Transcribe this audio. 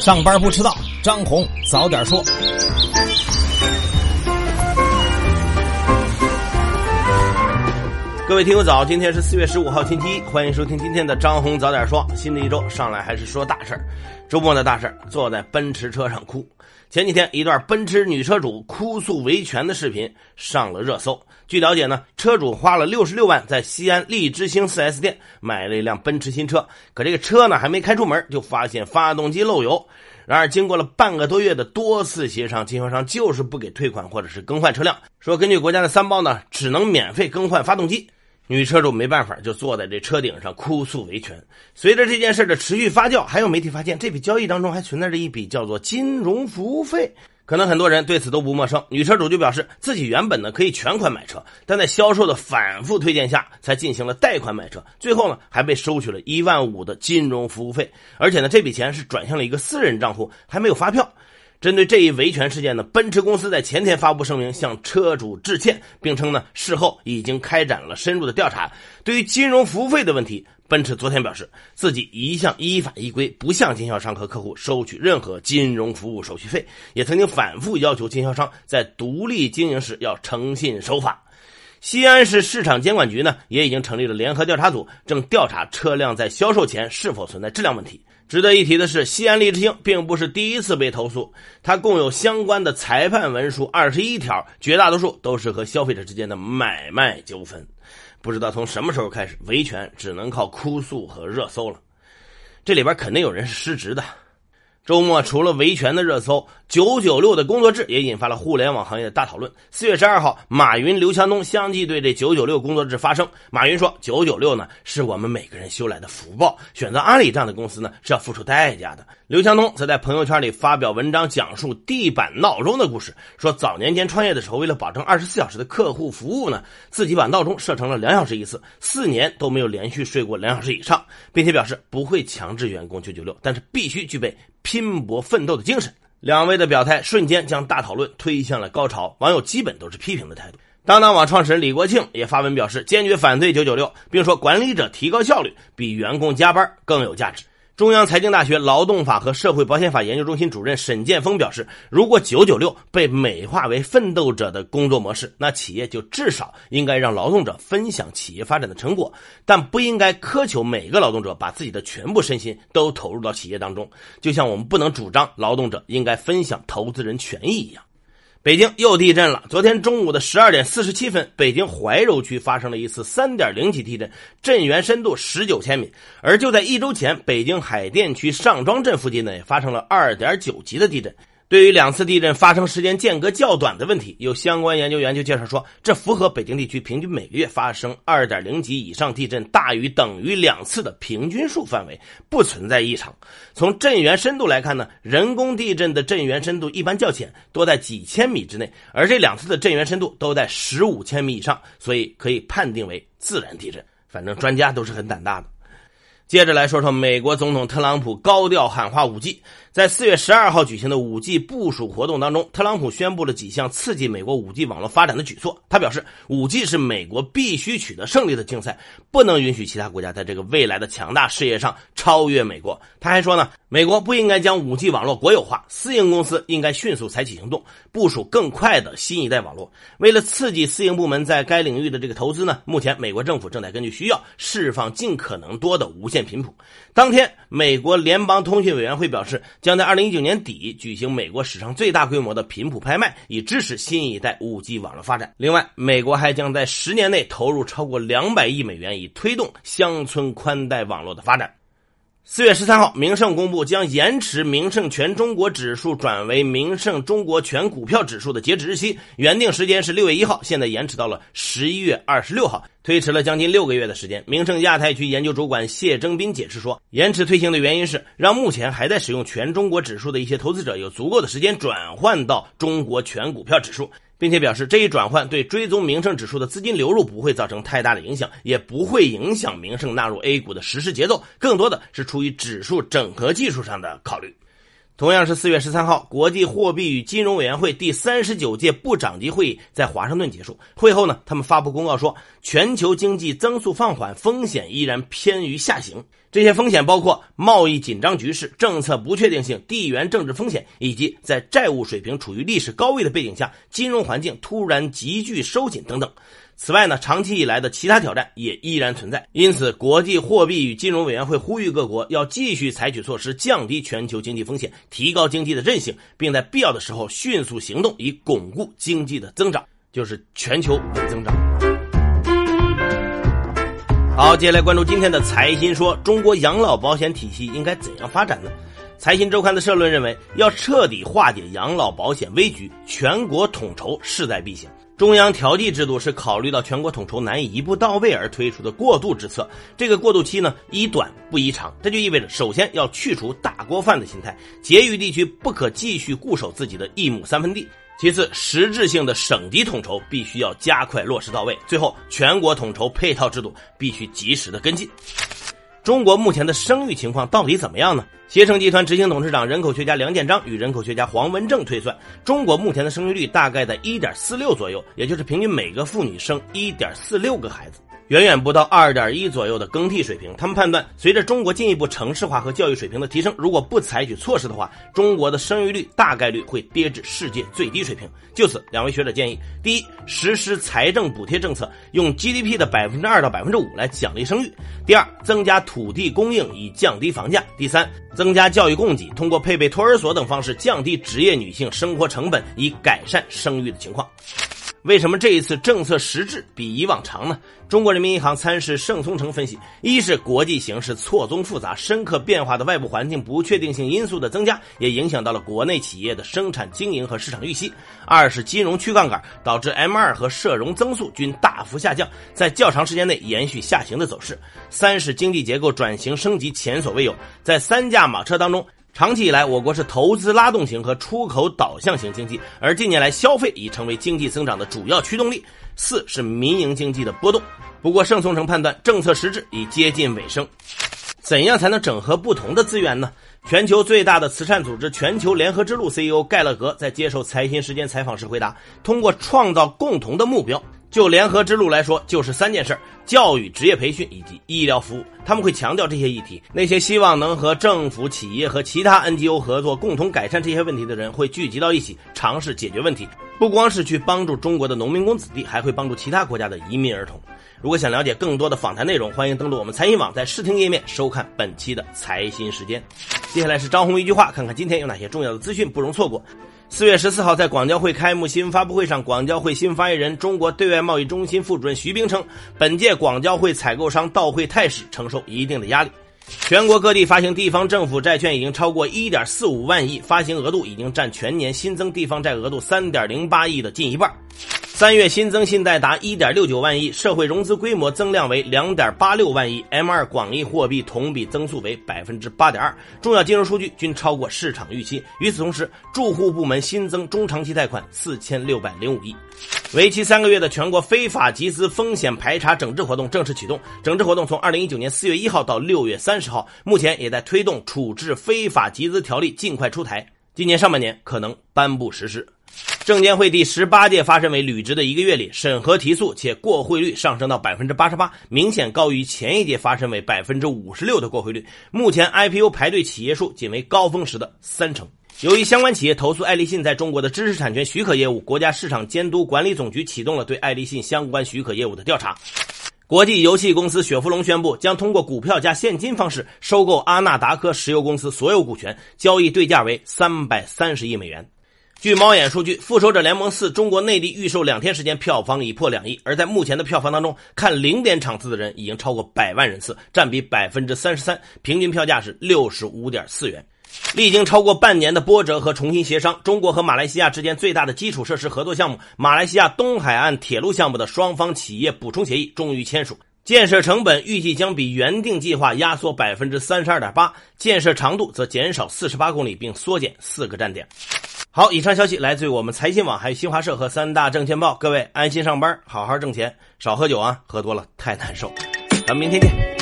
上班不迟到，张红早点说。各位听友早，今天是四月十五号星期一，欢迎收听今天的张红早点说。新的一周上来还是说大事儿，周末的大事儿，坐在奔驰车上哭。前几天一段奔驰女车主哭诉维权的视频上了热搜。据了解呢，车主花了六十六万在西安利之星 4S 店买了一辆奔驰新车，可这个车呢还没开出门，就发现发动机漏油。然而，经过了半个多月的多次协商，经销商就是不给退款或者是更换车辆，说根据国家的三包呢，只能免费更换发动机。女车主没办法，就坐在这车顶上哭诉维权。随着这件事的持续发酵，还有媒体发现，这笔交易当中还存在着一笔叫做金融服务费。可能很多人对此都不陌生。女车主就表示，自己原本呢可以全款买车，但在销售的反复推荐下，才进行了贷款买车。最后呢，还被收取了一万五的金融服务费，而且呢，这笔钱是转向了一个私人账户，还没有发票。针对这一维权事件呢，奔驰公司在前天发布声明，向车主致歉，并称呢事后已经开展了深入的调查。对于金融服务费的问题，奔驰昨天表示，自己一向依法依规，不向经销商和客户收取任何金融服务手续费，也曾经反复要求经销商在独立经营时要诚信守法。西安市市场监管局呢，也已经成立了联合调查组，正调查车辆在销售前是否存在质量问题。值得一提的是，西安利之星并不是第一次被投诉，它共有相关的裁判文书二十一条，绝大多数都是和消费者之间的买卖纠纷。不知道从什么时候开始，维权只能靠哭诉和热搜了。这里边肯定有人是失职的。周末除了维权的热搜，九九六的工作制也引发了互联网行业的大讨论。四月十二号，马云、刘强东相继对这九九六工作制发声。马云说：“九九六呢，是我们每个人修来的福报，选择阿里这样的公司呢，是要付出代价的。”刘强东则在朋友圈里发表文章，讲述地板闹钟的故事，说早年间创业的时候，为了保证二十四小时的客户服务呢，自己把闹钟设成了两小时一次，四年都没有连续睡过两小时以上，并且表示不会强制员工九九六，但是必须具备。拼搏奋斗的精神，两位的表态瞬间将大讨论推向了高潮。网友基本都是批评的态度。当当网创始人李国庆也发文表示，坚决反对九九六，并说管理者提高效率比员工加班更有价值。中央财经大学劳动法和社会保险法研究中心主任沈建峰表示，如果九九六被美化为奋斗者的工作模式，那企业就至少应该让劳动者分享企业发展的成果，但不应该苛求每个劳动者把自己的全部身心都投入到企业当中，就像我们不能主张劳动者应该分享投资人权益一样。北京又地震了。昨天中午的十二点四十七分，北京怀柔区发生了一次三点零级地震，震源深度十九千米。而就在一周前，北京海淀区上庄镇附近呢，也发生了二点九级的地震。对于两次地震发生时间间隔较短的问题，有相关研究员就介绍说，这符合北京地区平均每个月发生二点零级以上地震大于等于两次的平均数范围，不存在异常。从震源深度来看呢，人工地震的震源深度一般较浅，多在几千米之内，而这两次的震源深度都在十五千米以上，所以可以判定为自然地震。反正专家都是很胆大的。接着来说说美国总统特朗普高调喊话五 G。在四月十二号举行的五 G 部署活动当中，特朗普宣布了几项刺激美国五 G 网络发展的举措。他表示，五 G 是美国必须取得胜利的竞赛，不能允许其他国家在这个未来的强大事业上超越美国。他还说呢，美国不应该将五 G 网络国有化，私营公司应该迅速采取行动，部署更快的新一代网络。为了刺激私营部门在该领域的这个投资呢，目前美国政府正在根据需要释放尽可能多的无线频谱。当天，美国联邦通讯委员会表示。将在二零一九年底举行美国史上最大规模的频谱拍卖，以支持新一代五 G 网络发展。另外，美国还将在十年内投入超过两百亿美元，以推动乡村宽带网络的发展。四月十三号，名胜公布将延迟名胜全中国指数转为名胜中国全股票指数的截止日期，原定时间是六月一号，现在延迟到了十一月二十六号，推迟了将近六个月的时间。名胜亚太区研究主管谢征斌解释说，延迟推行的原因是让目前还在使用全中国指数的一些投资者有足够的时间转换到中国全股票指数。并且表示，这一转换对追踪名胜指数的资金流入不会造成太大的影响，也不会影响名胜纳入 A 股的实施节奏，更多的是出于指数整合技术上的考虑。同样是四月十三号，国际货币与金融委员会第三十九届部长级会议在华盛顿结束。会后呢，他们发布公告说，全球经济增速放缓，风险依然偏于下行。这些风险包括贸易紧张局势、政策不确定性、地缘政治风险，以及在债务水平处于历史高位的背景下，金融环境突然急剧收紧等等。此外呢，长期以来的其他挑战也依然存在。因此，国际货币与金融委员会呼吁各国要继续采取措施，降低全球经济风险，提高经济的韧性，并在必要的时候迅速行动，以巩固经济的增长，就是全球稳增长。好，接下来关注今天的财新说：中国养老保险体系应该怎样发展呢？财新周刊的社论认为，要彻底化解养老保险危局，全国统筹势在必行。中央调剂制度是考虑到全国统筹难以一步到位而推出的过渡之策。这个过渡期呢，宜短不宜长。这就意味着，首先要去除大锅饭的心态，结余地区不可继续固守自己的一亩三分地。其次，实质性的省级统筹必须要加快落实到位。最后，全国统筹配套制度必须及时的跟进。中国目前的生育情况到底怎么样呢？携程集团执行董事长、人口学家梁建章与人口学家黄文正推算，中国目前的生育率大概在一点四六左右，也就是平均每个妇女生一点四六个孩子。远远不到二点一左右的更替水平。他们判断，随着中国进一步城市化和教育水平的提升，如果不采取措施的话，中国的生育率大概率会跌至世界最低水平。就此，两位学者建议：第一，实施财政补贴政策，用 GDP 的百分之二到百分之五来奖励生育；第二，增加土地供应以降低房价；第三，增加教育供给，通过配备托儿所等方式降低职业女性生活成本，以改善生育的情况。为什么这一次政策实质比以往长呢？中国人民银行参事盛松成分析：一是国际形势错综复杂、深刻变化的外部环境不确定性因素的增加，也影响到了国内企业的生产经营和市场预期；二是金融去杠杆，导致 M 二和社融增速均大幅下降，在较长时间内延续下行的走势；三是经济结构转型升级前所未有，在三驾马车当中。长期以来，我国是投资拉动型和出口导向型经济，而近年来消费已成为经济增长的主要驱动力。四是民营经济的波动。不过，盛松成判断，政策实质已接近尾声。怎样才能整合不同的资源呢？全球最大的慈善组织全球联合之路 CEO 盖勒格在接受财新时间采访时回答：“通过创造共同的目标。”就联合之路来说，就是三件事儿：教育、职业培训以及医疗服务。他们会强调这些议题。那些希望能和政府、企业和其他 NGO 合作，共同改善这些问题的人，会聚集到一起，尝试解决问题。不光是去帮助中国的农民工子弟，还会帮助其他国家的移民儿童。如果想了解更多的访谈内容，欢迎登录我们财新网，在视听页面收看本期的财新时间。接下来是张红一句话，看看今天有哪些重要的资讯不容错过。四月十四号，在广交会开幕新闻发布会上，广交会新发言人、中国对外贸易中心副主任徐冰称，本届广交会采购商到会态势承受一定的压力。全国各地发行地方政府债券已经超过一点四五万亿，发行额度已经占全年新增地方债额度三点零八亿的近一半。三月新增信贷达一点六九万亿，社会融资规模增量为两点八六万亿，M 二广义货币同比增速为百分之八点二，重要金融数据均超过市场预期。与此同时，住户部门新增中长期贷款四千六百零五亿。为期三个月的全国非法集资风险排查整治活动正式启动，整治活动从二零一九年四月一号到六月三十号，目前也在推动处置非法集资条例尽快出台，今年上半年可能颁布实施。证监会第十八届发审委履职的一个月里，审核提速且过会率上升到百分之八十八，明显高于前一届发审委百分之五十六的过会率。目前 IPO 排队企业数仅为高峰时的三成。由于相关企业投诉爱立信在中国的知识产权许可业务，国家市场监督管理总局启动了对爱立信相关许可业务的调查。国际游戏公司雪佛龙宣布，将通过股票加现金方式收购阿纳达科石油公司所有股权，交易对价为三百三十亿美元。据猫眼数据，《复仇者联盟四》中国内地预售两天时间票房已破两亿，而在目前的票房当中，看零点场次的人已经超过百万人次，占比百分之三十三，平均票价是六十五点四元。历经超过半年的波折和重新协商，中国和马来西亚之间最大的基础设施合作项目——马来西亚东海岸铁路项目的双方企业补充协议终于签署，建设成本预计将比原定计划压缩百分之三十二点八，建设长度则减少四十八公里，并缩减四个站点。好，以上消息来自于我们财新网，还有新华社和三大证券报。各位安心上班，好好挣钱，少喝酒啊，喝多了太难受。咱们明天见。